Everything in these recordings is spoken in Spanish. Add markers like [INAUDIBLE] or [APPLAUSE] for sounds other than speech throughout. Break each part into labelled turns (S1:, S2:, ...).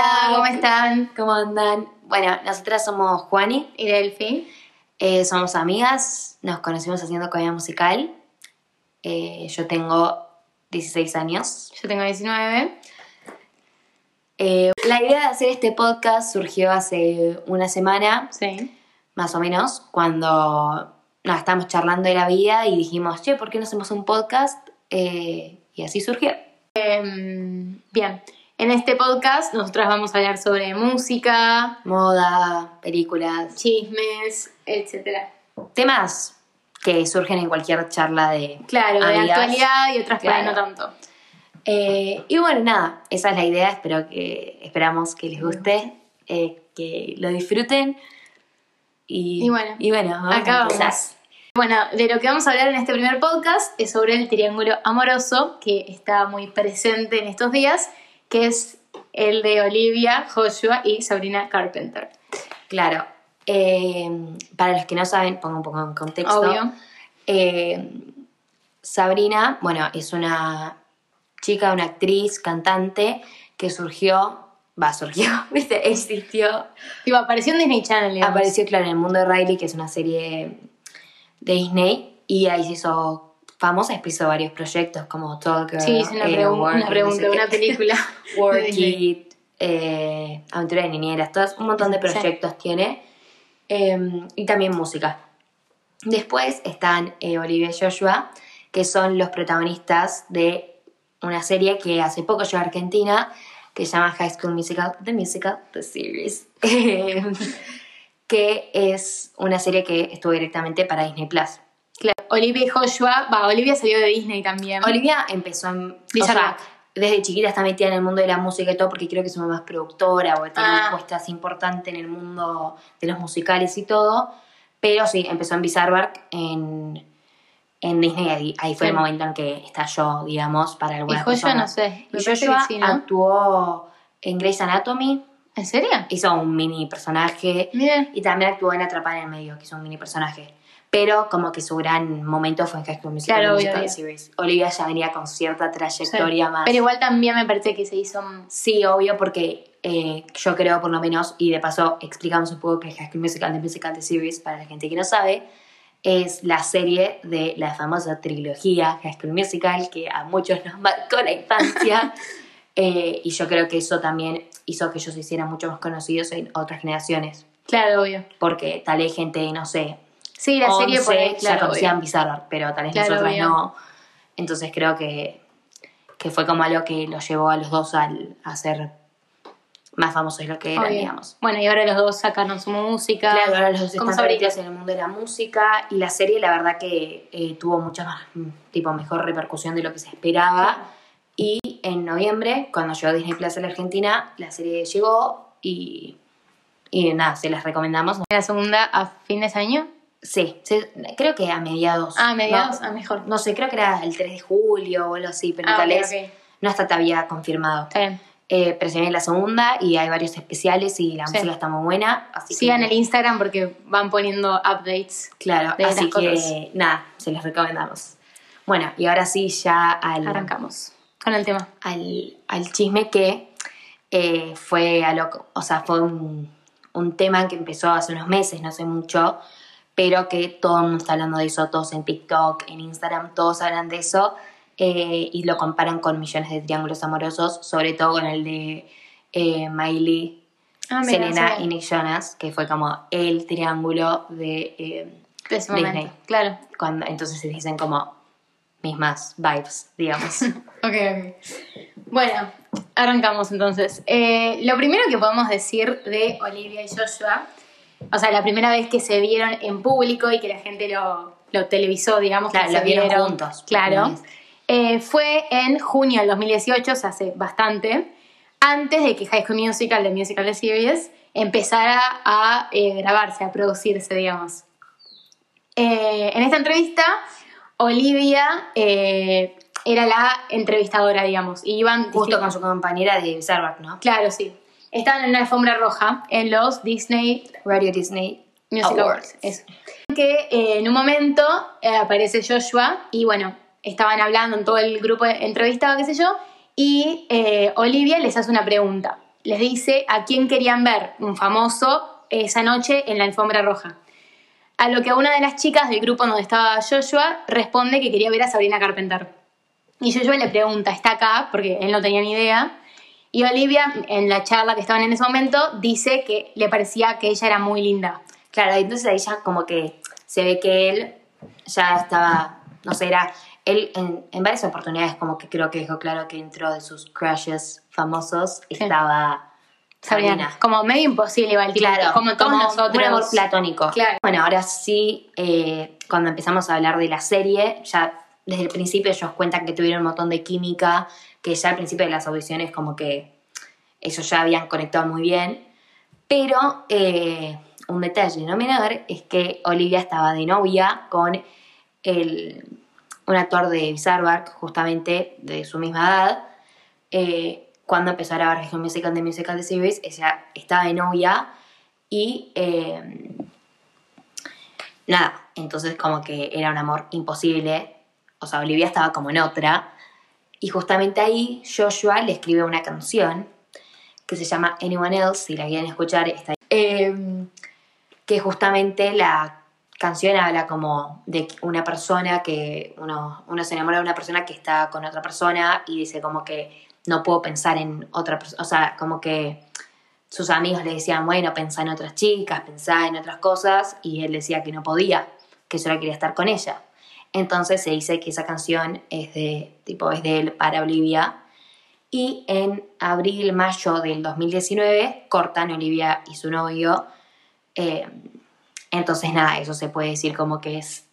S1: Hola, ¿cómo están?
S2: ¿Cómo andan? Bueno, nosotras somos Juani,
S1: Y Delphi.
S2: eh, somos amigas, nos conocimos haciendo comedia musical. Eh, yo tengo 16 años.
S1: Yo tengo 19.
S2: Eh, la idea de hacer este podcast surgió hace una semana,
S1: Sí.
S2: más o menos, cuando nada, estábamos charlando de la vida y dijimos, che, ¿por qué no hacemos un podcast? Y así surgió.
S1: Em, bien. En este podcast nosotras vamos a hablar sobre música,
S2: Moda, películas,
S1: chismes, etc.
S2: temas que surgen en cualquier charla de
S1: Claro, de actualidad y otras ahí no
S2: Claro.
S1: tanto.
S2: Eh, y bueno, nada, esa es la idea, espero que, esperamos que les guste, eh, que lo disfruten. Y,
S1: Y bueno,
S2: y bueno vamos
S1: Acá
S2: a empezar.
S1: vamos. Bueno, de lo que vamos a hablar en este primer podcast es sobre el triángulo amoroso que está muy presente en estos días, que es el de Olivia, Joshua y Sabrina Carpenter.
S2: Claro, eh, para los que no saben, pongo un poco en contexto.
S1: Obvio.
S2: Eh, Sabrina, bueno, es una chica, una actriz, cantante que surgió, va, surgió, [LAUGHS] viste, existió
S1: Tipo, apareció en Disney Channel, digamos.
S2: Apareció, claro, en el mundo de Riley, que es una serie de Disney, y ahí se hizo famosa, hizo varios proyectos como Talker,
S1: Sí, una,
S2: eh,
S1: pregu-
S2: Work,
S1: una
S2: no
S1: pregunta,
S2: sé
S1: una película. [LAUGHS]
S2: Work. It, [LAUGHS] eh, Aventura de Niñeras, todos, un montón de
S1: Sí.
S2: proyectos tiene, eh, y también música. Después están eh, Olivia y Joshua, que son los protagonistas de una serie que hace poco llegó a Argentina, que se llama High School Musical, The Musical, The Series, [LAUGHS] Eh, que es una serie que estuvo directamente para Disney Plus.
S1: Olivia y Joshua, va, Olivia salió de Disney también.
S2: Olivia empezó en... o
S1: Bizarrap.
S2: sea, desde chiquita está metida en el mundo de la música y todo, porque creo que su mamá es productora o tiene
S1: Ah.
S2: un puesto así importante en el mundo de los musicales y todo. Pero sí, empezó en Bizarrap en, en Disney. Ahí, ahí fue el
S1: Bien.
S2: momento en que estalló, digamos, para
S1: y
S2: algunas
S1: Joshua, no sé.
S2: Y Joshua
S1: que sí, ¿no?
S2: actuó en Grey's Anatomy,
S1: ¿En serio?
S2: hizo un mini personaje.
S1: Mira.
S2: Y también actuó en Atrapada en el Medio, que es un mini personaje. Pero como que su gran momento fue en High School Musical,
S1: Claro,
S2: Musical
S1: obvio.
S2: Series. Olivia ya venía con cierta trayectoria más.
S1: Pero igual también me parece que se hizo.
S2: Sí, obvio, porque eh, yo creo por lo menos, y de paso explicamos un poco que High School Musical, The Musical, The Series, para la gente que no sabe, es la serie de la famosa trilogía High School Musical, que a muchos nos marcó la infancia. [LAUGHS] Eh, y yo creo que eso también hizo que ellos se hicieran mucho más conocidos en otras generaciones.
S1: Claro, obvio.
S2: Porque tal vez gente, no sé,
S1: Sí, la serie
S2: 11
S1: por ahí,
S2: ya
S1: claro.
S2: conocían
S1: obvio.
S2: Bizarrap, pero tal vez
S1: Claro,
S2: nosotras
S1: obvio.
S2: no. Entonces creo que, que fue como algo que los llevó a los dos al, a ser más famosos de lo que eran,
S1: Obvio.
S2: digamos.
S1: Bueno, y ahora los dos sacaron su música.
S2: Claro, ahora los dos están metidos en el mundo de la música y la serie la verdad que eh, tuvo mucha más, mm, tipo, mejor repercusión de lo que se esperaba.
S1: Claro.
S2: Y en noviembre, cuando llegó Disney Plus a la Argentina, la serie llegó y, y nada, se las recomendamos.
S1: La segunda a fin de año.
S2: Sí, se- creo que a mediados.
S1: Ah, mediados,
S2: No,
S1: ah, mejor.
S2: no sé, creo que era el 3 de julio o algo así, pero
S1: Ah,
S2: tal vez
S1: ok.
S2: no está todavía confirmado.
S1: Está bien.
S2: Eh, pero se viene la segunda y hay varios especiales y la
S1: Sí.
S2: música está muy buena. Así
S1: Sigan
S2: que,
S1: el Instagram porque van poniendo updates.
S2: Claro,
S1: de
S2: así que
S1: cosas.
S2: nada, se los recomendamos. Bueno, y ahora sí ya al,
S1: Arrancamos con el tema.
S2: al, al chisme que eh, fue a lo, o sea, fue un, un tema que empezó hace unos meses, no sé mucho, pero que todo el mundo está hablando de eso, todos en TikTok, en Instagram, todos hablan de eso eh, y lo comparan con millones de triángulos amorosos, sobre todo con el de eh, Miley,
S1: Ah,
S2: Selena
S1: sí.
S2: y Nick Jonas, que fue como el triángulo de... eh,
S1: De ese
S2: Disney.
S1: momento. Claro.
S2: cuando, entonces se dicen como mismas vibes, digamos. [LAUGHS]
S1: Ok, ok. Bueno, arrancamos entonces. Eh, lo primero que podemos decir de Olivia y Joshua, o sea, la primera vez que se vieron en público y que la gente lo, lo televisó, digamos,
S2: Claro,
S1: que
S2: lo
S1: se
S2: vieron juntos.
S1: Claro. Eh, fue en junio del 2018, o sea, hace bastante, antes de que High School Musical, The Musical The Series, empezara a eh, grabarse, a producirse, digamos. Eh, en esta entrevista, Olivia era la entrevistadora, digamos. Y iban
S2: Justo con su compañera de Bizarrap, ¿no?
S1: Claro, sí. Estaban en una alfombra roja en los Disney
S2: Radio Disney
S1: Music
S2: Awards.
S1: Awards. Eso. Que eh, en un momento eh, aparece Joshua y bueno, estaban hablando en todo el grupo entrevistado, qué sé yo, y eh, Olivia les hace una pregunta. les dice a quién querían ver un famoso esa noche en la alfombra roja. A lo que una de las chicas del grupo donde estaba Joshua responde que quería ver a Sabrina Carpenter. Y Joshua le pregunta, ¿está acá? Porque él no tenía ni idea. Y Olivia, en la charla que estaban en ese momento, dice que le parecía que ella era muy linda.
S2: Claro, entonces ahí ya como que se ve que él ya estaba, no sé, era, él en, en varias oportunidades como que creo que dejó claro que dentro de sus crushes famosos estaba
S1: Sabrina. Como medio imposible tipo,
S2: Claro,
S1: como todos
S2: como
S1: nosotros.
S2: un amor platónico.
S1: Claro.
S2: Bueno, ahora sí, eh, cuando empezamos a hablar de la serie, ya desde el principio ellos cuentan que tuvieron un montón de química, que ya al principio de las audiciones como que ellos ya habían conectado muy bien. Pero eh, un detalle no menor es que Olivia estaba de novia con un actor de Bizarre justamente de su misma edad. Eh, cuando empezó a grabar School Musical de Musical The Series, ella estaba de novia y eh, nada, entonces como que era un amor imposible. O sea, Olivia estaba como en otra. Y justamente ahí Joshua le escribe una canción que se llama Anyone Else, si la quieren escuchar, está ahí. Eh, que justamente la canción habla como de una persona que uno, uno se enamora de una persona que está con otra persona y dice como que no puedo pensar en otra persona, o sea, como que sus amigos le decían, bueno, pensá en otras chicas, pensá en otras cosas, y él decía que no podía, que solo quería estar con ella. Entonces se dice que esa canción es de, tipo, es de él para Olivia. Y en abril, mayo del 2019 cortan Olivia y su novio. Eh, entonces nada, eso se puede decir como que es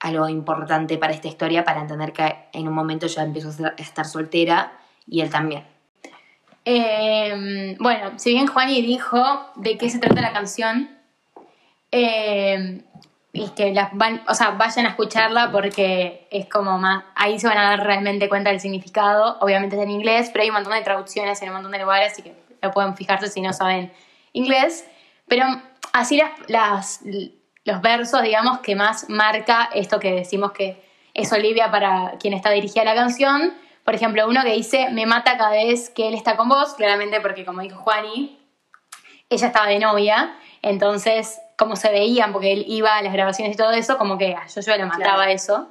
S2: algo importante para esta historia, para entender que en un momento ya empezó a estar soltera y él también.
S1: Eh, bueno, si bien Juani dijo de qué se trata la canción, eh, y que las van, o sea, vayan a escucharla porque es como más, ahí se van a dar realmente cuenta del significado. Obviamente es en inglés, pero hay un montón de traducciones en un montón de lugares, así que lo pueden fijarse si no saben inglés. Pero así las, las- los versos, digamos, que más marca esto que decimos que es Olivia para quien está dirigida la canción. Por ejemplo, uno que dice, me mata cada vez que él está con vos, claramente porque como dijo Juani, ella estaba de novia, entonces como se veían, porque él iba a las grabaciones y todo eso, como que a yo lo mataba
S2: Claro.
S1: eso.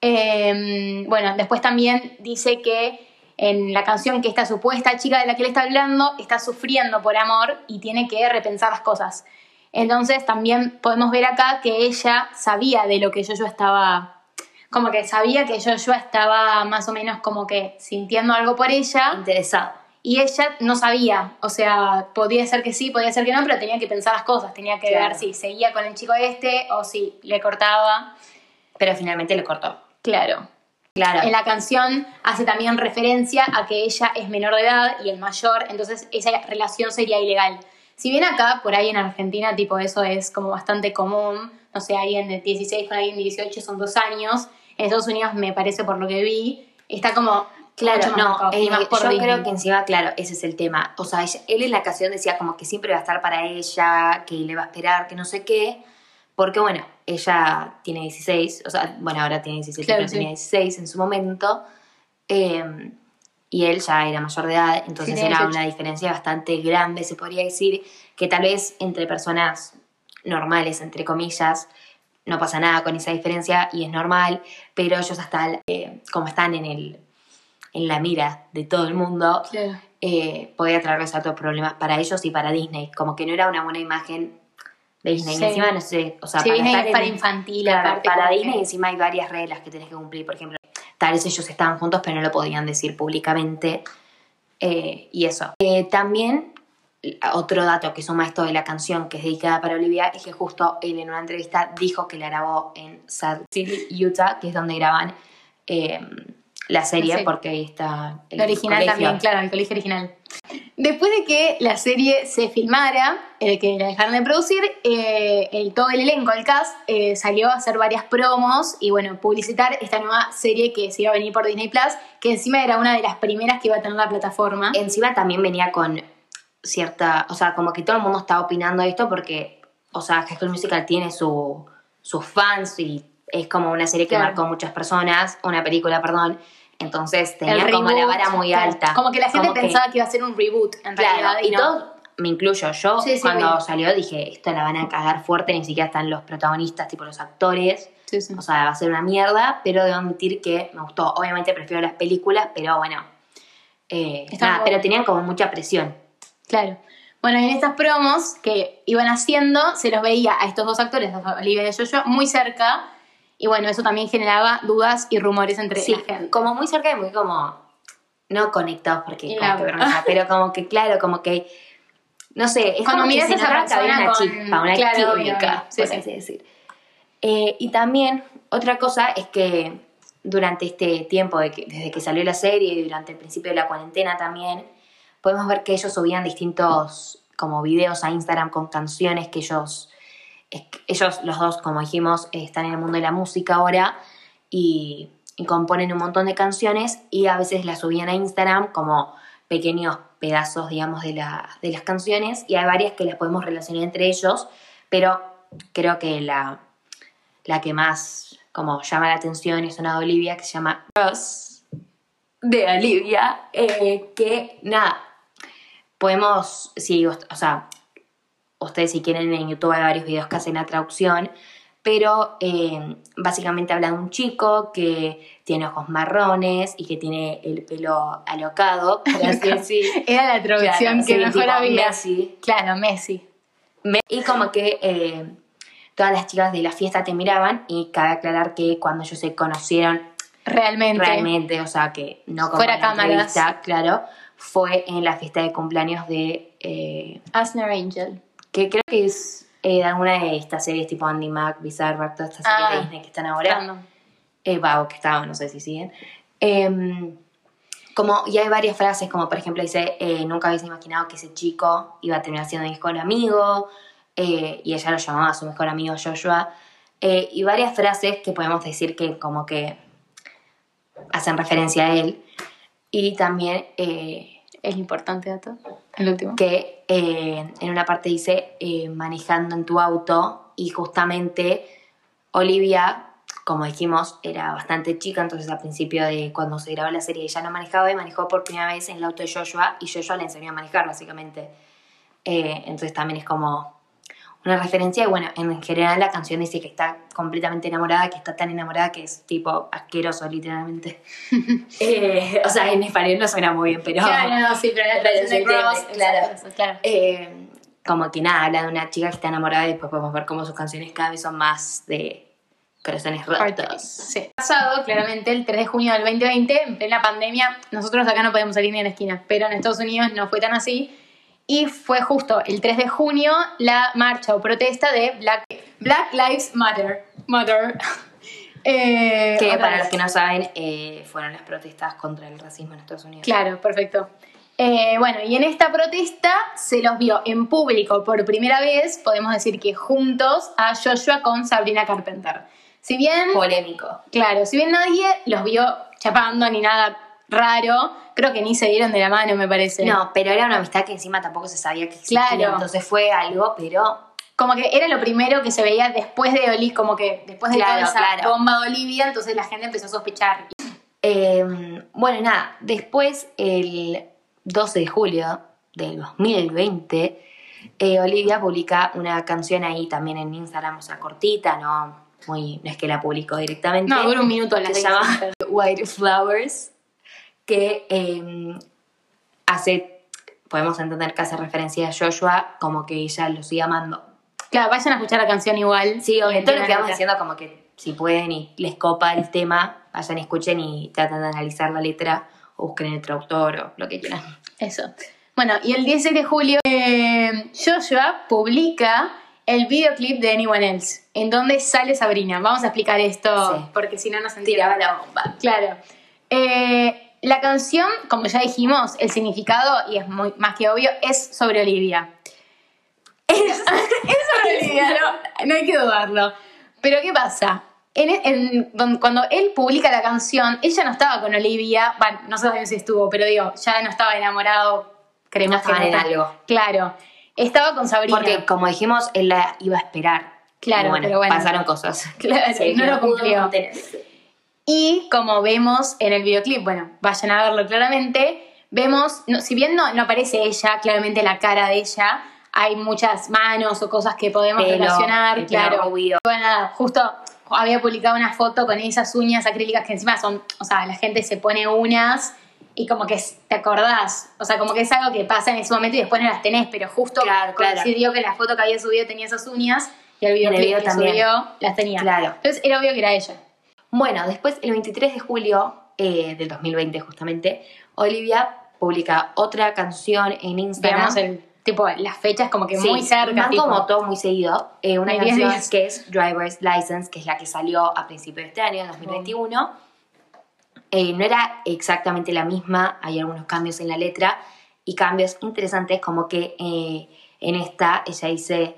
S1: Eh, bueno, después también dice que en la canción que esta supuesta chica de la que él está hablando está sufriendo por amor y tiene que repensar las cosas. Entonces también podemos ver acá que ella sabía de lo que yo estaba, como que sabía que yo estaba más o menos como que sintiendo algo por ella
S2: Interesado.
S1: Y ella no sabía, o sea, podía ser que sí, podía ser que no, pero tenía que pensar las cosas, tenía que
S2: Claro.
S1: ver si seguía con el chico este o si le cortaba.
S2: Pero finalmente le cortó.
S1: Claro.
S2: Claro.
S1: En la canción hace también referencia a que ella es menor de edad y el mayor, entonces esa relación sería ilegal. Si bien acá, por ahí en Argentina, tipo eso es como bastante común, no sé, alguien de 16 con alguien de 18 son dos años, en Estados Unidos me parece por lo que vi, está como
S2: Claro, no, eh, yo creo que encima, claro, ese es el tema. O sea, ella- él en la canción decía como que siempre va a estar para ella, que le va a esperar, que no sé qué, porque bueno, ella tiene 16, o sea, bueno, ahora tiene 17,
S1: Claro,
S2: pero
S1: sí.
S2: tenía 16 en su momento, eh, y él ya era mayor de edad, entonces era
S1: 18.
S2: una diferencia bastante grande, se podría decir, que tal vez entre personas normales, entre comillas, no pasa nada con esa diferencia y es normal, pero ellos hasta, eh, como están en el en la mira de todo el mundo,
S1: Claro.
S2: eh, podía traerles otros problemas para ellos y para Disney. Como que no era una buena imagen de Disney.
S1: Sí.
S2: Y encima, no sé, o sea,
S1: Sí,
S2: para
S1: Disney
S2: estar
S1: es para
S2: en-
S1: infantil,
S2: Claro,
S1: aparte,
S2: para Disney
S1: que-
S2: encima hay varias reglas que tenés que cumplir. Por ejemplo, tal vez ellos estaban juntos, pero no lo podían decir públicamente. eh, y eso. Eh, también, otro dato que suma esto de la canción que es dedicada para Olivia es que justo él en una entrevista dijo que la grabó en Salt City, Utah, que es donde graban eh, la serie, porque ahí está el
S1: La original
S2: colegio.
S1: también, claro, el colegio original. Después de que la serie se filmara, eh, que la dejaron de producir, eh, el, todo el elenco, el cast, eh, salió a hacer varias promos y bueno, publicitar esta nueva serie que se iba a venir por Disney Plus, que encima era una de las primeras que iba a tener la plataforma.
S2: Encima también venía con cierta, o sea, como que todo el mundo estaba opinando de esto porque, o sea, High School Musical tiene su, sus fans y es como una serie que
S1: Claro.
S2: marcó muchas personas, una película, perdón. Entonces
S1: El
S2: tenía como la vara muy alta.
S1: Como que la gente
S2: Como
S1: pensaba que iba a ser un reboot, en realidad.
S2: Claro, y
S1: no.
S2: todos, me incluyo, yo
S1: Sí, sí,
S2: cuando salió dije, esto la van a cagar fuerte, ni siquiera están los protagonistas, tipo los actores.
S1: Sí.
S2: O sea, va a ser una mierda, pero debo admitir que me gustó. Obviamente prefiero las películas, pero bueno. eh, nada, pero tenían como mucha presión.
S1: Claro. Bueno, y en estas promos que iban haciendo, se los veía a estos dos actores, a Olivia y a Jojo, muy cerca. Y bueno, eso también generaba dudas y rumores entre
S2: Sí,
S1: la gente.
S2: como muy cerca y muy como. No conectados porque como
S1: la-
S2: que vergüenza, pero como que, claro, como que. No sé, es
S1: Cuando
S2: como
S1: miras esa
S2: que había
S1: persona
S2: una
S1: con-
S2: chispa, una
S1: claro,
S2: química.
S1: Sí,
S2: por
S1: sí.
S2: así decir. Eh, y también, otra cosa es que durante este tiempo, de que- desde que salió la serie y durante el principio de la cuarentena también, podemos ver que ellos subían distintos como videos a Instagram con canciones que ellos, ellos los dos, como dijimos, eh, están en el mundo de la música ahora y, componen un montón de canciones y a veces las subían a Instagram como pequeños pedazos, digamos, de, la- de las canciones y hay varias que las podemos relacionar entre ellos, pero creo que la, la que más como llama la atención es una de Olivia que se llama Cross de Olivia, eh, que nada, podemos, si, o sea, ustedes si quieren en YouTube hay varios videos que hacen la traducción, pero eh, básicamente habla de un chico que tiene ojos marrones y que tiene el pelo alocado, así. [LAUGHS]
S1: Era la traducción
S2: Claro,
S1: que mejor había.
S2: Messi.
S1: Claro, Messi.
S2: Me- Y como que eh, todas las chicas de la fiesta te miraban y cabe aclarar que cuando ellos se conocieron
S1: Realmente.
S2: realmente, o sea, que no como
S1: Fuera cámaras.
S2: claro, fue en la fiesta de cumpleaños de, eh,
S1: Asner Angel.
S2: Que creo que es eh, de alguna de estas series tipo Andy Mac, Bizarre, todas estas series
S1: Ah,
S2: de Disney que están ahora.
S1: Random.
S2: Eh, va, o que estaban, no sé si siguen. Em, como, y hay varias frases, como por ejemplo dice, eh, nunca hubiese imaginado que ese chico iba a terminar siendo mi mejor amigo, eh, y ella lo llamaba a su mejor amigo Joshua, eh, y varias frases que podemos decir que como que hacen referencia a él, y también
S1: Es importante dato. El último.
S2: que eh, en una parte dice eh, manejando en tu auto y justamente Olivia, como dijimos, era bastante chica, entonces al principio de cuando se grabó la serie ella no manejaba y manejó por primera vez en el auto de Joshua y Joshua le enseñó a manejar básicamente. Eh, entonces también es como una referencia y bueno, en general la canción dice que está completamente enamorada, que está tan enamorada que es tipo asqueroso literalmente. [LAUGHS] Eh, o sea, en español no suena muy bien, pero...
S1: Claro, no, sí, pero
S2: Pero
S1: Cross,
S2: claro.
S1: eso, claro.
S2: Eh, como que nada, habla de una chica que está enamorada y después podemos ver cómo sus canciones cada vez son más de corazones rotos.
S1: Sí. Pasado, claramente, el 3 de junio del 2020, en plena pandemia, nosotros acá no podemos salir ni a la esquina, pero en Estados Unidos no fue tan así. Y fue justo el 3 de junio la marcha o protesta de Black, Black Lives Matter. Matter. [LAUGHS] Eh,
S2: Que para
S1: vez.
S2: los que no saben, eh, fueron las protestas contra el racismo en Estados Unidos.
S1: Claro, perfecto. Eh, bueno, y en esta protesta se los vio en público por primera vez, podemos decir que juntos, a Joshua con Sabrina Carpenter. Si bien,
S2: Polémico.
S1: claro, si bien nadie los vio chapando ni nada raro, creo que ni se dieron de la mano, me parece.
S2: No, pero era una amistad que encima tampoco se sabía que existía.
S1: Claro.
S2: Entonces fue algo, pero
S1: Como que era lo primero que se veía después de Oli, como que después de
S2: Claro,
S1: toda esa
S2: claro.
S1: bomba de Olivia, entonces la gente empezó a sospechar.
S2: Eh, bueno, nada, después el 12 de julio del 2020, eh, Olivia publica una canción ahí también en Instagram, o sea, cortita, no, muy, no es que la publicó directamente.
S1: No, dura un minuto la
S2: que se llama [LAUGHS] White Flowers, que eh, hace, podemos entender que hace referencia a Joshua como que ella lo sigue amando.
S1: Claro, vayan a escuchar la canción igual.
S2: Sí,
S1: Y
S2: obvio, todo lo que vamos diciendo como que si pueden y les copa el tema, vayan, escuchen y traten de analizar la letra o busquen el traductor o lo que quieran.
S1: Eso. Bueno, y el 16 de julio, eh, Joshua publica el videoclip de Anyone Else, en donde sale Sabrina. Vamos a explicar esto,
S2: Sí.
S1: porque si no nos entiende.
S2: Tiraba la bomba.
S1: Claro. Eh, la canción, como ya dijimos, el significado, y es muy, más que obvio, es sobre Olivia. [LAUGHS] Es, es sobre Olivia, no, no hay que dudarlo. Pero ¿qué pasa? En, en- cuando él publica la canción, ella no estaba con Olivia, bueno, no sabemos si estuvo, pero digo, ya no estaba enamorado, creemos
S2: No estaban
S1: que
S2: en algo.
S1: Claro, estaba con Sabrina.
S2: Porque como dijimos, él la iba a esperar.
S1: Claro,
S2: bueno,
S1: pero bueno.
S2: pasaron cosas.
S1: Claro, no lo cumplió.
S2: contenerse.
S1: Y como vemos en el videoclip, bueno, vayan a verlo claramente, vemos, no, si bien no, no aparece ella, claramente la cara de ella, hay muchas manos o cosas que podemos
S2: Pelo,
S1: relacionar, claro. Bueno, nada, justo había publicado una foto con esas uñas acrílicas que encima son, o sea, la gente se pone uñas y como que te acordás, o sea, como que es algo que pasa en ese momento y después no las tenés, pero justo
S2: Claro, claro.
S1: coincidió que la foto que había subido tenía esas uñas y el videoclip
S2: video
S1: que
S2: también.
S1: subió las tenía.
S2: Claro.
S1: Entonces era obvio que era ella.
S2: Bueno, después, el 23 de julio eh, del 2020, justamente, Olivia publica otra canción en Instagram.
S1: Digamos, el, tipo, las fechas como que
S2: Sí,
S1: muy cerca.
S2: van
S1: tipo,
S2: como todo muy seguido. Eh, una canción
S1: días.
S2: que es Driver's License, que es la que salió a principios de este año, en 2021. Eh, no era exactamente la misma, hay algunos cambios en la letra y cambios interesantes como que eh, en esta ella dice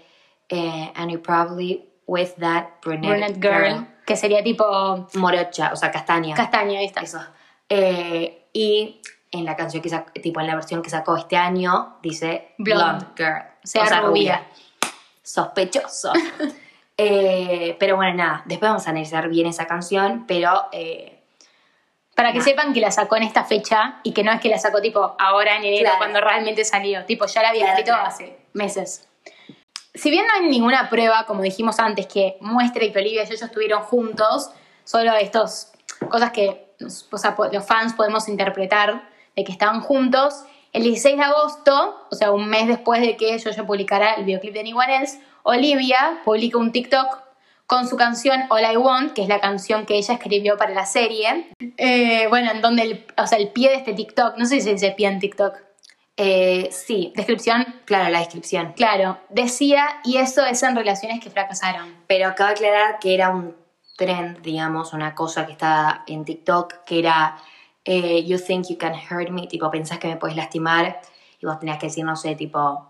S2: eh, and you probably with that brunette,
S1: Brunette Girl, que sería tipo
S2: morocha, o sea, castaña.
S1: castaña, ahí está.
S2: Eso. Eh, y en la canción que sacó, tipo en la versión que sacó este año, dice
S1: Blonde.
S2: Blonde, Girl.
S1: O sea, rubia.
S2: Sospechoso. [LAUGHS] Eh, pero bueno, nada, después vamos a analizar bien esa canción, pero eh,
S1: Para que sepan que la sacó en esta fecha y que no es que la sacó tipo ahora en enero
S2: Claro.
S1: cuando realmente salió. Tipo, ya la había
S2: Claro,
S1: escrito
S2: claro.
S1: hace meses. Si bien no hay ninguna prueba, como dijimos antes, que muestre que Olivia y ellos estuvieron juntos, solo estos cosas que los fans podemos interpretar de que estaban juntos. El 16 de agosto, o sea, un mes después de que Jojo publicara el videoclip de Anyone Else, Olivia publica un TikTok con su canción All I Want, que es la canción que ella escribió para la serie. Eh, bueno, en donde el, o sea, el pie de este TikTok, no sé si se dice pie en TikTok,
S2: eh, sí,
S1: descripción,
S2: claro, la descripción.
S1: claro, decía, y eso es en relaciones que fracasaron.
S2: Pero acabo de aclarar que era un trend, digamos, una cosa que estaba en TikTok, que era eh, You think you can hurt me, tipo, pensás que me puedes lastimar, y vos tenías que decir, no sé, tipo,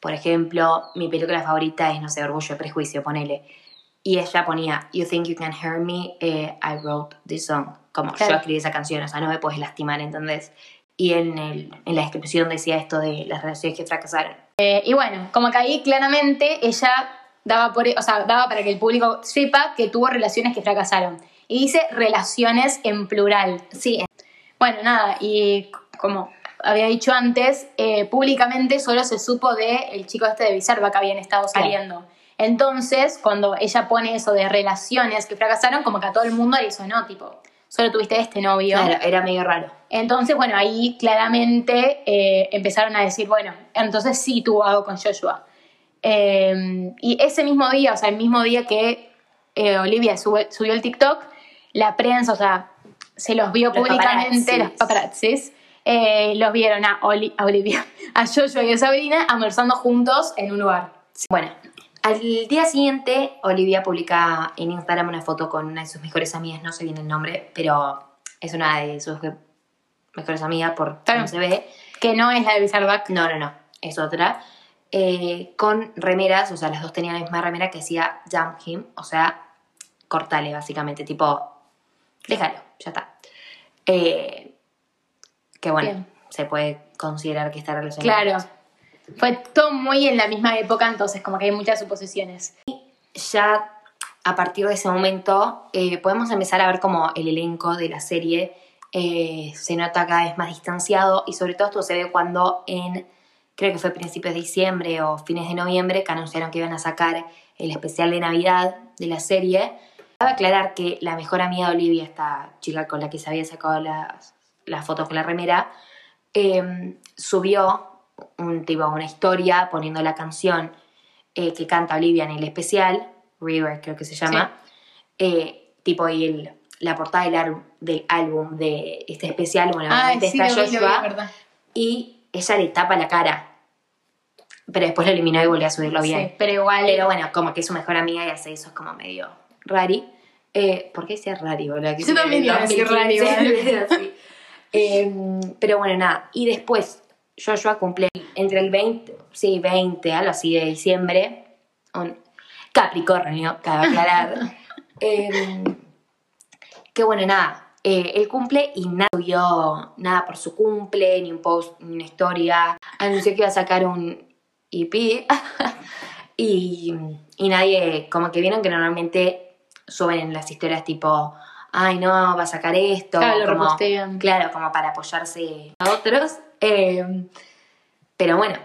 S2: por ejemplo, mi película favorita es, no sé, Orgullo y Prejuicio, ponele. Y ella ponía, You think you can hurt me, eh, I wrote this song. Como
S1: Claro.
S2: yo escribí esa canción, o sea, no me puedes lastimar, ¿entendés? Y en, el, en la descripción decía esto de las relaciones que fracasaron.
S1: Eh, y bueno, como que ahí claramente ella daba, por, o sea, daba para que el público sepa que tuvo relaciones que fracasaron. Y dice relaciones en plural.
S2: Sí,
S1: Bueno, nada, y como había dicho antes, eh, públicamente solo se supo de el chico este de Bizarba que habían estado saliendo. Entonces, cuando ella pone eso de relaciones que fracasaron, como que a todo el mundo le sonó, tipo, solo tuviste este novio.
S2: claro, era medio raro.
S1: Entonces, bueno, ahí claramente eh, empezaron a decir, bueno, entonces sí tuvo algo con Joshua. Eh, y ese mismo día, o sea, el mismo día que eh, Olivia sube- subió el TikTok, la prensa, o sea, se los vio
S2: Los
S1: públicamente,
S2: paparazzis.
S1: los paparazzis, eh, los vieron a, Oli- a Olivia, [LAUGHS] a Joshua y a Sabrina almorzando juntos en un lugar.
S2: Bueno, al día siguiente, Olivia publica en Instagram una foto con una de sus mejores amigas, no sé bien el nombre, pero es una de sus mejores amigas por
S1: Claro.
S2: cómo se ve.
S1: Que no es la de Bizarback.
S2: No, no, no, es otra. Eh, con remeras, o sea, las dos tenían la misma remera que decía Jump Him, o sea, cortale básicamente, tipo, déjalo, ya está. Eh, que bueno,
S1: Bien.
S2: se puede considerar que está relacionado.
S1: Claro. Fue todo muy en la misma época, entonces como que hay muchas suposiciones.
S2: ya a partir de ese momento eh, podemos empezar a ver como el elenco de la serie eh, se nota cada vez más distanciado y sobre todo esto se ve cuando en, creo que fue principios de diciembre o fines de noviembre, que anunciaron que iban a sacar el especial de Navidad de la serie. Cabe aclarar que la mejor amiga de Olivia, esta chica con la que se había sacado las, las fotos con la remera, eh, subió un, tipo, una historia poniendo la canción eh, que canta Olivia en el especial, River creo que se llama, eh, tipo y el, la portada del, del álbum de este especial, bueno, Joshua,
S1: verdad.
S2: y ella le tapa la cara, pero después lo eliminó y volvió a subirlo bien.
S1: Sí, pero igual.
S2: Pero bueno, como que es su mejor amiga y hace eso es como medio rari. Eh, ¿Por qué decía rari, boludo?
S1: Yo también iba a decir rari,
S2: 2015, sí. Eh, pero bueno, nada. Y después, Joshua cumple entre el 20, sí, 20, algo así de diciembre. Capricornio, cabe aclarar. [LAUGHS] Eh, que bueno, nada. eh, él cumple y nada subió nada por su cumple, ni un post, ni una historia. Anunció que iba a sacar un EP. [LAUGHS] y, y nadie, como que vieron que normalmente suben en las historias tipo, ay, no, va a sacar esto.
S1: Claro, lo
S2: como,
S1: repostean.
S2: Claro, como para apoyarse a otros. Eh, pero bueno,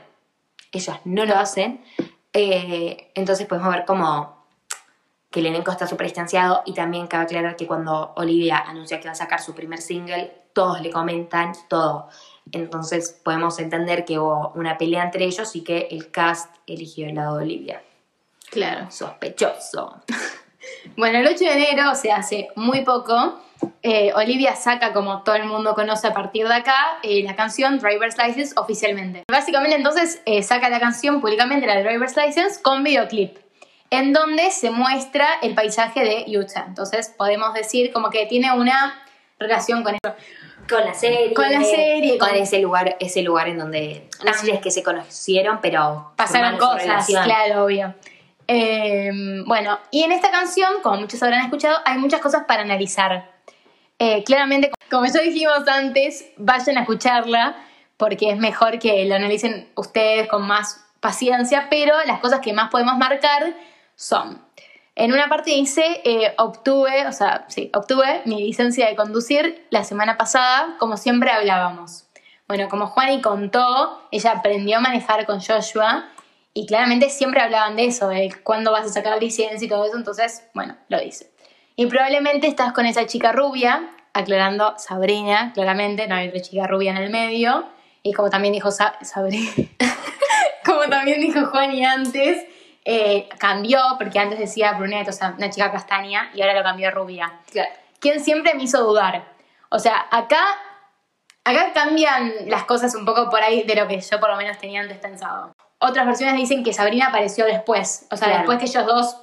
S2: ellos no lo hacen. Eh, entonces podemos ver como que el elenco está súper distanciado y también cabe aclarar que cuando Olivia anuncia que va a sacar su primer single, todos le comentan todo. Entonces podemos entender que hubo una pelea entre ellos y que el cast eligió el lado de Olivia.
S1: Claro.
S2: Sospechoso. [LAUGHS]
S1: Bueno, el 8 de enero, o sea, hace muy poco, eh, Olivia saca, como todo el mundo conoce a partir de acá, eh, la canción Driver's License oficialmente. Básicamente entonces eh, saca la canción públicamente, la de Driver's License, con videoclip, en donde se muestra el paisaje de Utah. Entonces podemos decir como que tiene una relación con eso.
S2: Con la serie.
S1: Con la serie,
S2: Con
S1: con-
S2: ese lugar, ese lugar en donde. No sé si es que se conocieron, pero.
S1: Pasaron cosas, claro, obvio. Eh, bueno, y en esta canción, como muchos habrán escuchado, hay muchas cosas para analizar. Eh, claramente, como ya dijimos antes, vayan a escucharla porque es mejor que lo analicen ustedes con más paciencia, pero las cosas que más podemos marcar son, en una parte dice, eh, obtuve, o sea, sí, obtuve mi licencia de conducir la semana pasada, como siempre hablábamos. Bueno, como Juani contó, ella aprendió a manejar con Joshua y claramente siempre hablaban de eso, de cuándo vas a sacar licencia y todo eso, entonces, bueno, lo dice. Y probablemente estás con esa chica rubia, aclarando Sabrina, claramente, no hay otra chica rubia en el medio. Y como también dijo Sa- Sabrina, [LAUGHS] como también dijo Juani antes, eh, cambió, porque antes decía brunette, o sea, una chica castaña, y ahora lo cambió a rubia.
S2: Claro.
S1: Quien siempre me hizo dudar. O sea, acá, acá cambian las cosas un poco por ahí de lo que yo por lo menos tenía antes pensado. Otras versiones dicen que Sabrina apareció después, o sea,
S2: Claro.
S1: después que ellos dos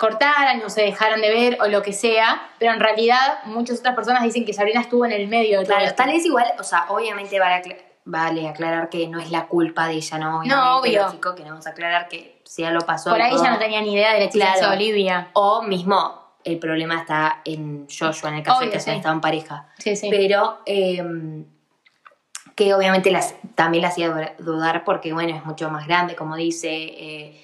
S1: cortaran o se dejaran de ver o lo que sea, pero en realidad muchas otras personas dicen que Sabrina estuvo en el medio de todo
S2: Claro,
S1: esto.
S2: tal vez igual, o sea, obviamente vale, vale aclarar que no es la culpa de ella, ¿no? Obviamente,
S1: No, obvio.
S2: lógico que no vamos a aclarar que si ya lo pasó.
S1: Por ahí
S2: todo.
S1: ya no tenía ni idea de la
S2: Claro.
S1: de Olivia.
S2: O mismo, el problema está en Joshua, en el caso
S1: Obvio,
S2: de que
S1: sí.
S2: en pareja.
S1: Sí, sí.
S2: Pero eh, que obviamente las, también la hacía dudar- dudar porque, bueno, es mucho más grande, como dice, eh,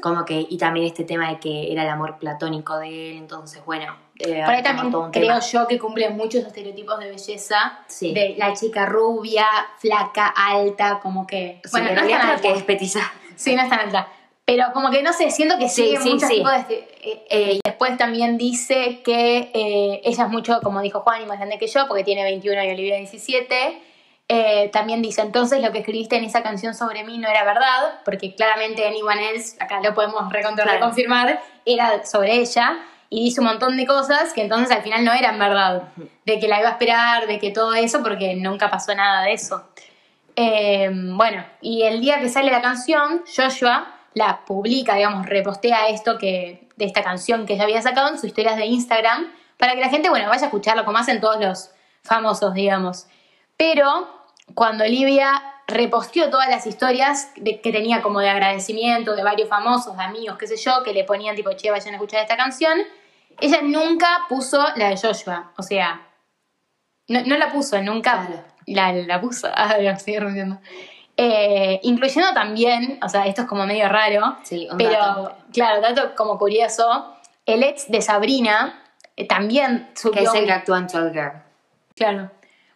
S2: como que, y también este tema de que era el amor platónico de él, entonces, bueno, debe
S1: Por ahí también creo
S2: tema.
S1: yo que cumple muchos estereotipos de belleza.
S2: Sí.
S1: De la chica rubia, flaca, alta, como que...
S2: Sí,
S1: bueno,
S2: en
S1: no es tan
S2: creo que
S1: alta.
S2: es petiza.
S1: Sí, no es tan alta. Pero como que no sé, siento que
S2: Sí,
S1: sigue
S2: sí,
S1: muchos
S2: sí.
S1: tipos de... eh, eh, y después también dice que eh, ella es mucho, como dijo Juan, y más grande que yo, porque tiene 21 y Olivia 17. Eh, también dice, entonces lo que escribiste en esa canción sobre mí no era verdad, porque claramente Anyone Else, acá lo podemos recontra
S2: Claro.
S1: reconfirmar, era sobre ella. Y dice un montón de cosas que entonces al final no eran verdad. De que la iba a esperar, de que todo eso, porque nunca pasó nada de eso. Eh, bueno, y el día que sale la canción, Joshua la publica, digamos, repostea esto que, de esta canción que ella había sacado en sus historias de Instagram, para que la gente, bueno, vaya a escucharlo, como hacen todos los famosos, digamos. Pero cuando Olivia reposteó todas las historias de- que tenía como de agradecimiento de varios famosos, de amigos, qué sé yo, que le ponían tipo, che, vayan a escuchar esta canción, ella nunca puso la de Joshua. O sea, no, no la puso, nunca
S2: Claro.
S1: la, la puso. [LAUGHS] Ah, lo estoy repitiendo. Eh, incluyendo también, o sea, esto es como medio raro,
S2: Sí,
S1: pero
S2: dato.
S1: claro, dato como curioso, el ex de Sabrina eh, también subió...
S2: Que es el que actúa en Girl.
S1: Claro.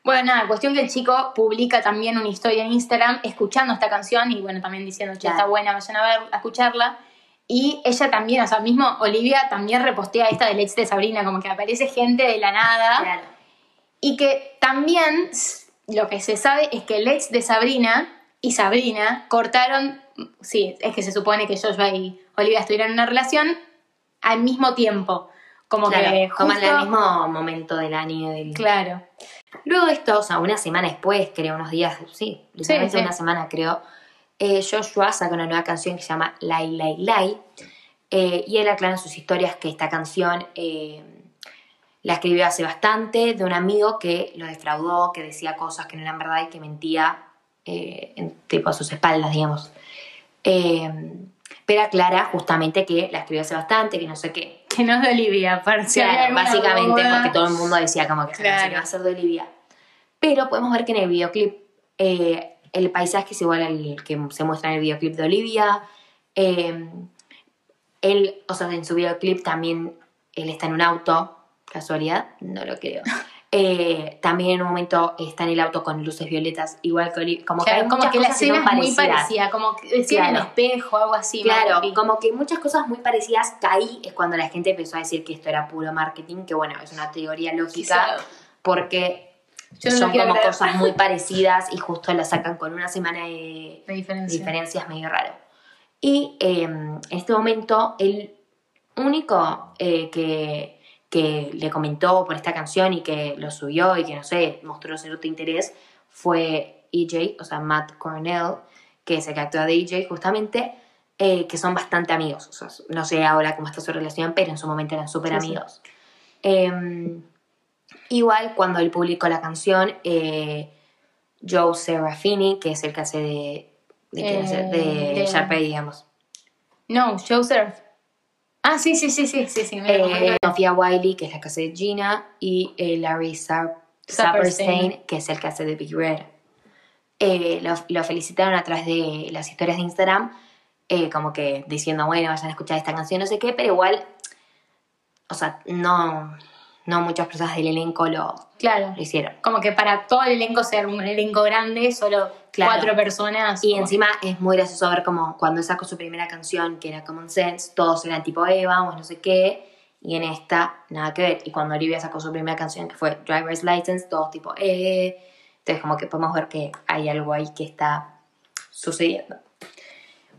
S1: Bueno, nada, cuestión que el chico publica también una historia en Instagram escuchando esta canción y bueno, también diciendo, che,
S2: Claro.
S1: está buena, vayan a ver, a escucharla. Y ella también, o sea, mismo Olivia también repostea esta del ex de Sabrina, como que aparece gente de la nada.
S2: Claro.
S1: Y que también lo que se sabe es que el ex de Sabrina y Sabrina cortaron, sí, es que se supone que Joshua y Olivia estuvieron en una relación al mismo tiempo. Como
S2: Claro,
S1: que
S2: como en
S1: justo-
S2: el mismo momento del año. Del...
S1: Claro.
S2: Luego de esto, o sea, una semana después, creo, unos días, sí, literalmente
S1: sí.
S2: una semana creo, eh, Joshua saca una nueva canción que se llama Lai Lai Lai, eh, y él aclara en sus historias que esta canción eh, la escribió hace bastante de un amigo que lo defraudó, que decía cosas que no eran verdad y que mentía en, tipo a sus espaldas, digamos. Pero aclara justamente que la escribió hace bastante, que no sé qué.
S1: Que no es de Olivia, para
S2: Claro, básicamente
S1: duda.
S2: porque todo el mundo decía como que
S1: Claro.
S2: canción iba a ser de Olivia. Pero podemos ver que en el videoclip eh, el paisaje es igual al que se muestra en el videoclip de Olivia. Eh, él, o sea, en su videoclip también él está en un auto, Casualidad, no lo creo. [LAUGHS] Eh, también en un momento está en el auto con luces violetas, igual que. Como que
S1: Claro,
S2: hay
S1: como
S2: muchas
S1: que la
S2: cosas que
S1: escena es muy
S2: parecidas.
S1: parecida, como que en el
S2: Claro.
S1: espejo, algo así.
S2: Claro, como que muchas cosas muy parecidas, que ahí es cuando la gente empezó a decir que esto era puro marketing, que bueno, es una teoría lógica,
S1: Quizá.
S2: porque
S1: Yo no
S2: son como
S1: creer.
S2: cosas muy [LAUGHS] parecidas y justo las sacan con una semana de,
S1: de diferencia.
S2: diferencias medio raro. Y eh, en este momento, el único eh, que, que le comentó por esta canción y que lo subió y que, no sé, mostró cierto interés fue EJ, o sea, Matt Cornell, que es el que actúa de EJ justamente, eh, que son bastante amigos. O sea, no sé ahora cómo está su relación, pero en su momento eran súper
S1: Sí, sí.
S2: amigos. Em, igual, cuando él publicó la canción, eh, Joe Serafini, que es el que hace de, de, hace?
S1: Eh,
S2: de
S1: de-
S2: Sharpay, digamos.
S1: No, Joseph. Ah, sí, sí, sí, sí, sí, sí.
S2: Eh. Sofía Wiley, que es la que hace de Gina, y eh, Larry
S1: Saperstein.
S2: Que es el que hace de Big Red. Eh, lo, lo felicitaron a través de las historias de Instagram, eh, como que diciendo, bueno, vayan a escuchar esta canción, no sé qué, pero igual, o sea, no, no muchas personas del elenco lo,
S1: Claro.
S2: lo hicieron.
S1: Como que para todo el elenco ser un elenco grande, solo
S2: Claro.
S1: cuatro personas.
S2: Y encima es muy gracioso ver como cuando él sacó su primera canción, que era Common Sense, todos eran tipo Eva, o no sé qué, y en esta nada que ver. Y cuando Olivia sacó su primera canción, que fue Driver's License, todos tipo eh. Entonces como que podemos ver que hay algo ahí que está sucediendo.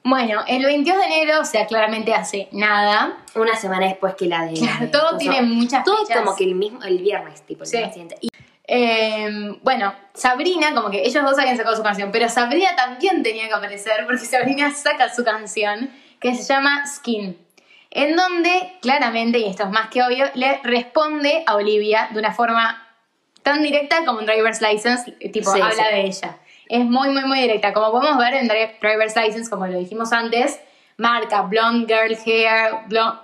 S1: Bueno, el 22 de enero, o sea, claramente hace nada.
S2: Una semana después que la de...
S1: Claro, todo tiene muchas
S2: Todo
S1: fechas.
S2: como que el mismo, el viernes, tipo, el
S1: Sí.
S2: día siguiente. Y
S1: Eh, bueno, Sabrina, como que ellos dos habían sacado su canción, pero Sabrina también tenía que aparecer porque Sabrina saca su canción que se llama Skin, en donde claramente, y esto es más que obvio, le responde a Olivia de una forma tan directa como en Driver's License, tipo,
S2: Sí,
S1: habla
S2: sí.
S1: de ella. Es muy, muy, muy directa. Como podemos ver en Dri- Driver's License, como lo dijimos antes, marca blonde girl hair, blonde,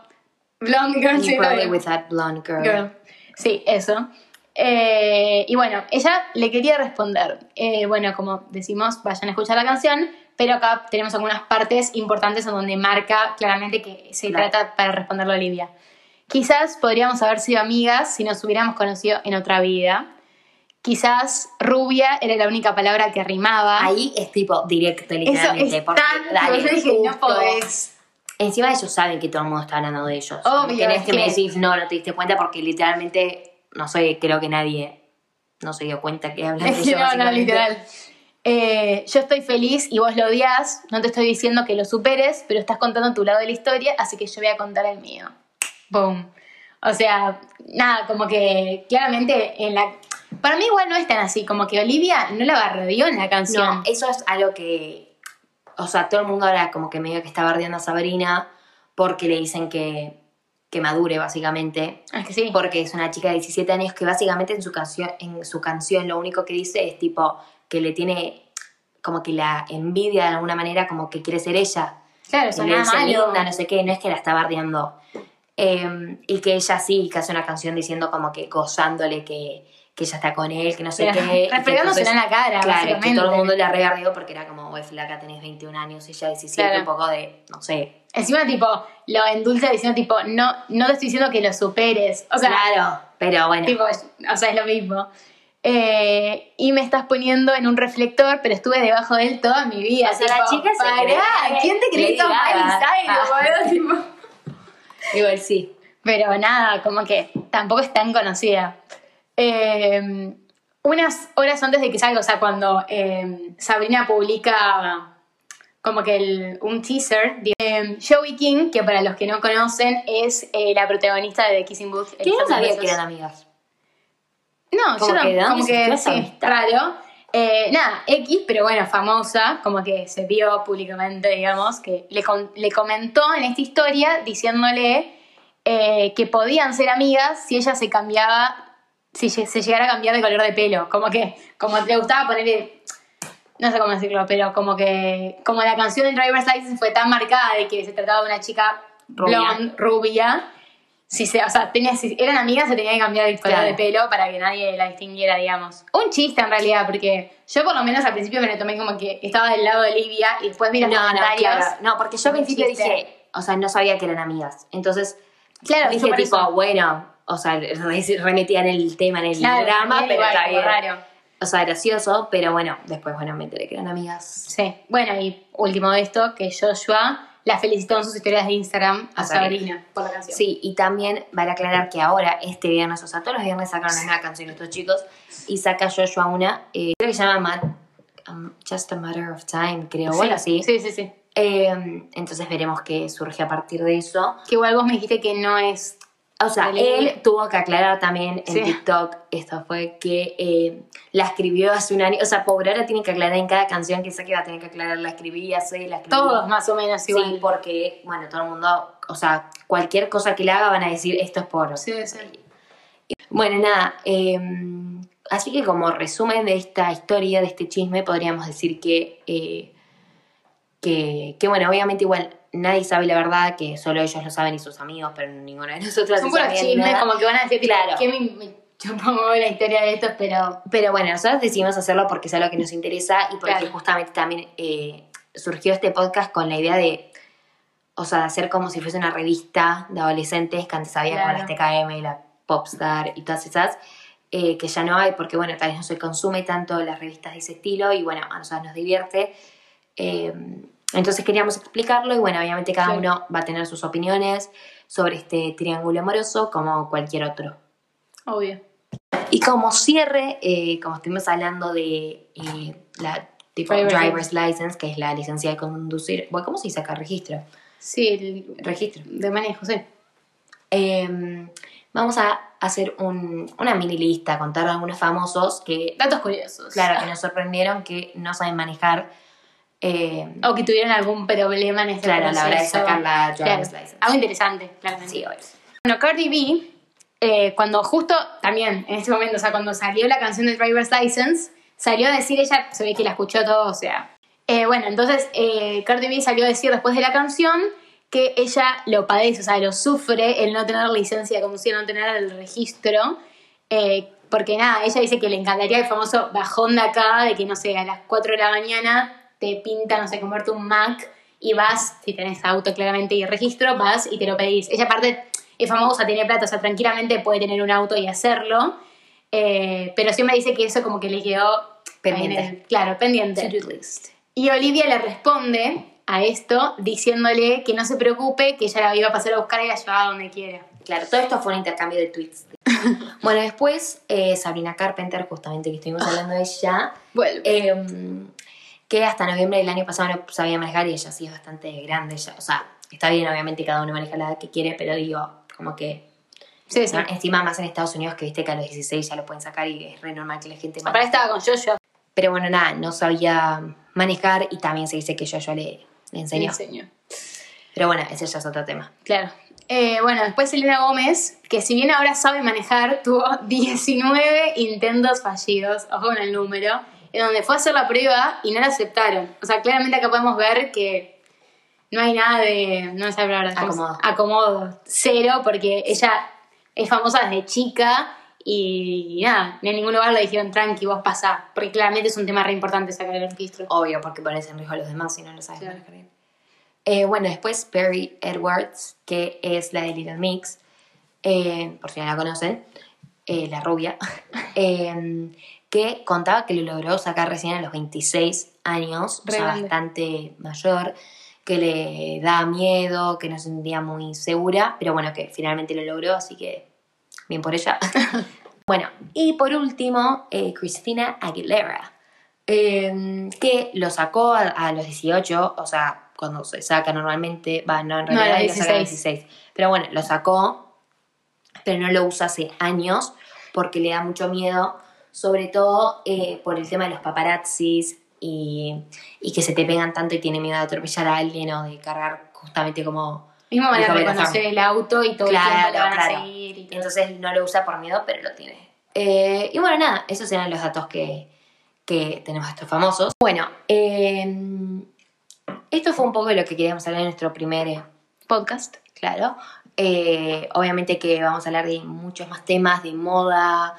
S1: blonde girl, sí,
S2: with that blonde girl.
S1: Girl. Sí, eso. Eh, y bueno, ella le quería responder. Eh, bueno, como decimos, vayan a escuchar la canción, pero acá tenemos algunas partes importantes en donde marca claramente que se
S2: Claro.
S1: trata para responderlo a Olivia. Quizás podríamos haber sido amigas si nos hubiéramos conocido en otra vida. Quizás rubia era la única palabra que rimaba.
S2: Ahí es tipo directo,
S1: Eso
S2: literalmente.
S1: es
S2: porque,
S1: tan...
S2: dale,
S1: yo dije, no
S2: justo.
S1: podés.
S2: Encima ellos saben que todo el mundo está hablando de ellos.
S1: Obvio,
S2: Tenés
S1: es
S2: que me
S1: que-
S2: decís, no, no te diste cuenta porque literalmente, no sé, creo que nadie no se dio cuenta que hablan de [LAUGHS] ellos.
S1: no, no, literal. Eh, yo estoy feliz y vos lo odias. No te estoy diciendo que lo superes, pero estás contando tu lado de la historia, así que yo voy a contar el mío. Boom. O sea, nada, como que claramente en la. Para mí, igual no es tan así. Como que Olivia no la bardeó en la canción.
S2: No, eso es algo que. O sea, todo el mundo ahora como que medio que está bardeando a Sabrina porque le dicen que, que madure, básicamente.
S1: Es que sí.
S2: Porque es una chica de 17 años que básicamente en su canción, en su canción lo único que dice es tipo que le tiene como que la envidia de alguna manera, como que quiere ser ella.
S1: Claro, eso nada malo.
S2: linda, no sé qué, no es que la está bardeando. Eh, y que ella sí, que hace una canción diciendo como que gozándole que, que ella está con él, que no sé
S1: Pero
S2: qué.
S1: refregándosela en la cara,
S2: Claro, que todo el mundo la regardeó porque era como, güey, flaca, tenés 21 años y ella 17,
S1: Claro.
S2: un poco de, no sé.
S1: Encima, tipo, lo endulza diciendo, tipo, no, no te estoy diciendo que lo superes. O sea,
S2: claro, pero bueno.
S1: Tipo, o sea, es lo mismo. Eh, y me estás poniendo en un reflector, pero estuve debajo de él toda mi vida.
S2: O sea, la chica se
S1: pará,
S2: cree
S1: ¿Quién te cree
S2: Lady
S1: que? Miley
S2: Ah.
S1: Tipo, [LAUGHS]
S2: Igual sí.
S1: Pero nada, como que tampoco es tan conocida. Eh, unas horas antes de que salga, o sea, cuando eh, Sabrina publica como que el- un teaser, eh, Joey King, que para los que no conocen es eh, la protagonista de The Kissing Booth.
S2: Que no sabía que eran amigas.
S1: No, yo
S2: que, ¿de
S1: no,
S2: dónde
S1: como que sí, raro. Eh, nada, X, pero bueno, famosa, como que se vio públicamente, digamos, que le, le comentó en esta historia diciéndole eh, que podían ser amigas si ella se cambiaba, si se llegara a cambiar de color de pelo. Como que, como le gustaba ponerle, no sé cómo decirlo, pero como que, como la canción de Driver's License fue tan marcada de que se trataba de una chica
S2: Rubia.
S1: blonde, rubia, si se, o sea, tenía, si eran amigas se tenía que cambiar el color
S2: Claro.
S1: de pelo para que nadie la distinguiera, digamos. Un chiste en realidad, porque yo por lo menos al principio me lo tomé como que estaba del lado de Olivia y después vi los
S2: No, no,
S1: comentarios.
S2: claro. No, porque yo al principio
S1: chiste.
S2: dije, o sea, no sabía que eran amigas. Entonces,
S1: Claro,
S2: dije tipo, bueno, o sea, re- remetían el tema en el
S1: Claro,
S2: drama, pero
S1: igual,
S2: está
S1: como
S2: bien.
S1: raro.
S2: O sea, gracioso, pero bueno, después, bueno, me enteré que eran amigas.
S1: Sí. Bueno, y último de esto, que Joshua la felicitó en sus historias de Instagram a
S2: A Sabrina.
S1: Por la canción.
S2: Sí, y también vale aclarar que ahora, este viernes, o sea, todos los viernes sacaron una canción estos chicos, y saca Joshua una, eh, creo que se llama um, Just a Matter of Time, creo, bueno, sí.
S1: Sí, sí, sí.
S2: Eh, entonces veremos qué surge a partir de eso.
S1: Que igual vos me dijiste que no es.
S2: O sea, él tuvo que aclarar también en
S1: Sí.
S2: TikTok, esto fue que eh, la escribió hace un año, o sea, pobre ahora tiene que aclarar en cada canción que saque va a tener que aclarar, la escribí hace, la escribí.
S1: Todos más o menos igual.
S2: Sí, porque, bueno, todo el mundo, o sea, cualquier cosa que le haga van a decir esto es por...
S1: Sí, sí.
S2: Bueno, nada, eh, así que como resumen de esta historia, de este chisme, podríamos decir que, eh, que, que, bueno, obviamente igual nadie sabe la verdad, que solo ellos lo saben y sus amigos, pero ninguno de nosotros
S1: Son
S2: lo
S1: puros chismes, como que van a decir,
S2: Claro.
S1: que me, me huevo la historia de estos, pero.
S2: Pero bueno, nosotros decidimos hacerlo porque es algo que nos interesa y porque
S1: Claro.
S2: justamente también eh, surgió este podcast con la idea de, o sea, de hacer como si fuese una revista de adolescentes que antes había
S1: Claro.
S2: con las TKM y la Popstar y todas esas, eh, que ya no hay porque, bueno, tal vez no se consume tanto las revistas de ese estilo y, bueno, a nosotros nos divierte. Eh, entonces queríamos explicarlo y, bueno, obviamente cada
S1: Sí.
S2: uno va a tener sus opiniones sobre este triángulo amoroso como cualquier otro.
S1: Obvio.
S2: Y como cierre, eh, como estuvimos hablando de eh, la tipo
S1: Driver's
S2: license, que es la licencia de conducir, bueno, ¿cómo se dice acá? Registro.
S1: Sí, el
S2: Registro.
S1: de manejo, sí.
S2: Eh, vamos a hacer un- una mini lista, contar algunos famosos que,
S1: Datos curiosos.
S2: claro, que [LAUGHS] nos sorprendieron que no saben manejar. Eh,
S1: O que tuvieron algún problema en este
S2: claro, a la hora de
S1: proceso.
S2: sacar la driver's
S1: Claro.
S2: license.
S1: Algo interesante, claramente.
S2: Sí, obvio.
S1: Bueno, Cardi B, eh, cuando justo también en este momento, o sea, cuando salió la canción de Driver's License, salió a decir ella, se ve que la escuchó todo, o sea. eh, bueno, entonces Cardi B salió a decir después de la canción que ella lo padece, o sea, lo sufre el no tener licencia de conducir, no tener el registro. porque nada, ella dice que le encantaría el famoso bajón de acá, de que no sé, a las 4 de la mañana te pinta, no sé, comerte un Mac y vas, si tenés auto claramente y registro, vas y te lo pedís. Ella aparte es famosa, tiene plata, o sea, tranquilamente puede tener un auto y hacerlo, eh, pero siempre dice que eso como que le quedó
S2: Pendiente.
S1: el- claro, pendiente.
S2: List.
S1: Y Olivia le responde a esto diciéndole que no se preocupe, que ella la iba a pasar a buscar y la llevaba donde quiera.
S2: Claro, todo esto fue un intercambio de tweets. [LAUGHS] bueno, después eh, Sabrina Carpenter, justamente que estuvimos hablando de ella, eh, que hasta noviembre del año pasado no sabía manejar y ella sí es bastante grande. Ya, o sea, está bien, obviamente cada uno maneja la edad que quiere, pero digo, como que
S1: sí, sí.
S2: ¿no? encima más en Estados Unidos que viste que a los 16 ya lo pueden sacar y es re normal que la gente
S1: Aparte estaba con Joshua.
S2: Pero bueno, nada, no sabía manejar y también se dice que yo, yo le, le enseñó.
S1: Enseñó.
S2: Pero bueno, ese ya es otro tema.
S1: Claro. Eh, bueno, después Selena Gómez, que si bien ahora sabe manejar, tuvo [LAUGHS] 19 intentos fallidos, ojo con el número, en donde fue a hacer la prueba y no la aceptaron. O sea, claramente acá podemos ver que no hay nada de, no sé hablar
S2: Acomodo.
S1: acomodo, cero, porque ella es famosa desde chica y nada, ni en ningún lugar le dijeron tranqui, vos pasá, porque claramente es un tema re importante sacar el registro.
S2: Obvio, porque pones en riesgo a los demás si no lo sabes
S1: Claro.
S2: Eh, bueno, después Perry Edwards, que es la de Little Mix, eh, por si no la conocen, eh, la rubia, [LAUGHS] eh, que contaba que lo logró sacar recién a los 26 años, o sea, bastante mayor, que le da miedo, que no se sentía muy segura, pero bueno, que finalmente lo logró, así que bien por ella. [LAUGHS] bueno, y por último, eh, Christina Aguilera, eh, que lo sacó a, a los 18, o sea, cuando se saca normalmente, va, no, en
S1: No, a
S2: realidad
S1: los
S2: lo saca a los
S1: 16.
S2: 16, pero bueno, lo sacó, pero no lo usa hace años porque le da mucho miedo, sobre todo eh, por el tema de los paparazzis y, y que se te pegan tanto y tiene miedo de atropellar a alguien o de cargar justamente como...
S1: Mismo van a reconocer el auto y todo el tiempo te van
S2: claro.
S1: a seguir y todo.
S2: Entonces no lo usa por miedo, pero lo tiene. Eh, y bueno, nada, esos eran los datos que, que tenemos de estos famosos. Bueno, eh, esto fue un poco de lo que queríamos hablar en nuestro primer eh, podcast, claro. Eh, obviamente que vamos a hablar de muchos más temas, de moda,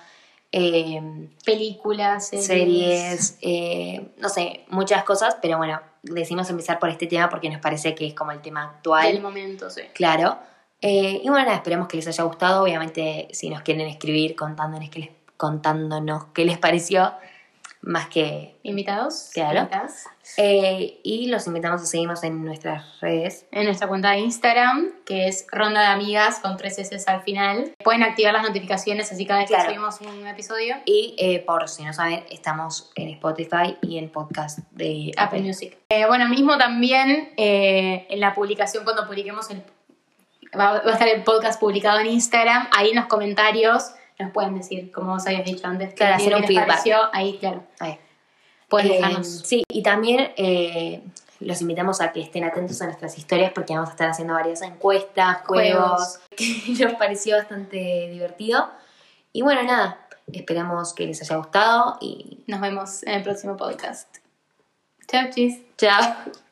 S2: eh,
S1: películas, series.
S2: series, eh, no sé, muchas cosas, pero bueno, decidimos empezar por este tema porque nos parece que es como el tema actual.
S1: del momento, sí.
S2: Claro. Eh, y bueno, nada, esperemos que les haya gustado. Obviamente, si nos quieren escribir contándonos qué les, contándonos qué les pareció, más que...
S1: Invitados.
S2: Claro.
S1: invitadas.
S2: Eh, y los invitamos a seguirnos en nuestras redes.
S1: En nuestra cuenta de Instagram, que es Ronda de Amigas con tres S al final. Pueden activar las notificaciones así cada vez
S2: Claro.
S1: que subimos un episodio.
S2: Y eh, por si no saben, estamos en Spotify y en podcast de
S1: Apple
S2: Apple.
S1: Music. Eh, bueno, mismo también en la publicación, cuando publiquemos el. Va, va a estar el podcast publicado en Instagram. Ahí en los comentarios nos pueden decir, como vos habías dicho antes,
S2: Claro,
S1: qué
S2: hacer un feedback.
S1: pareció. Ahí, claro.
S2: Ahí.
S1: Pueden
S2: Eh,
S1: dejarnos.
S2: sí, y también eh, los invitamos a que estén atentos a nuestras historias porque vamos a estar haciendo varias encuestas, juegos, [LAUGHS] que nos pareció bastante divertido. Y bueno, nada, esperamos que les haya gustado y
S1: Nos vemos en el próximo podcast. Chao, chis.
S2: chao.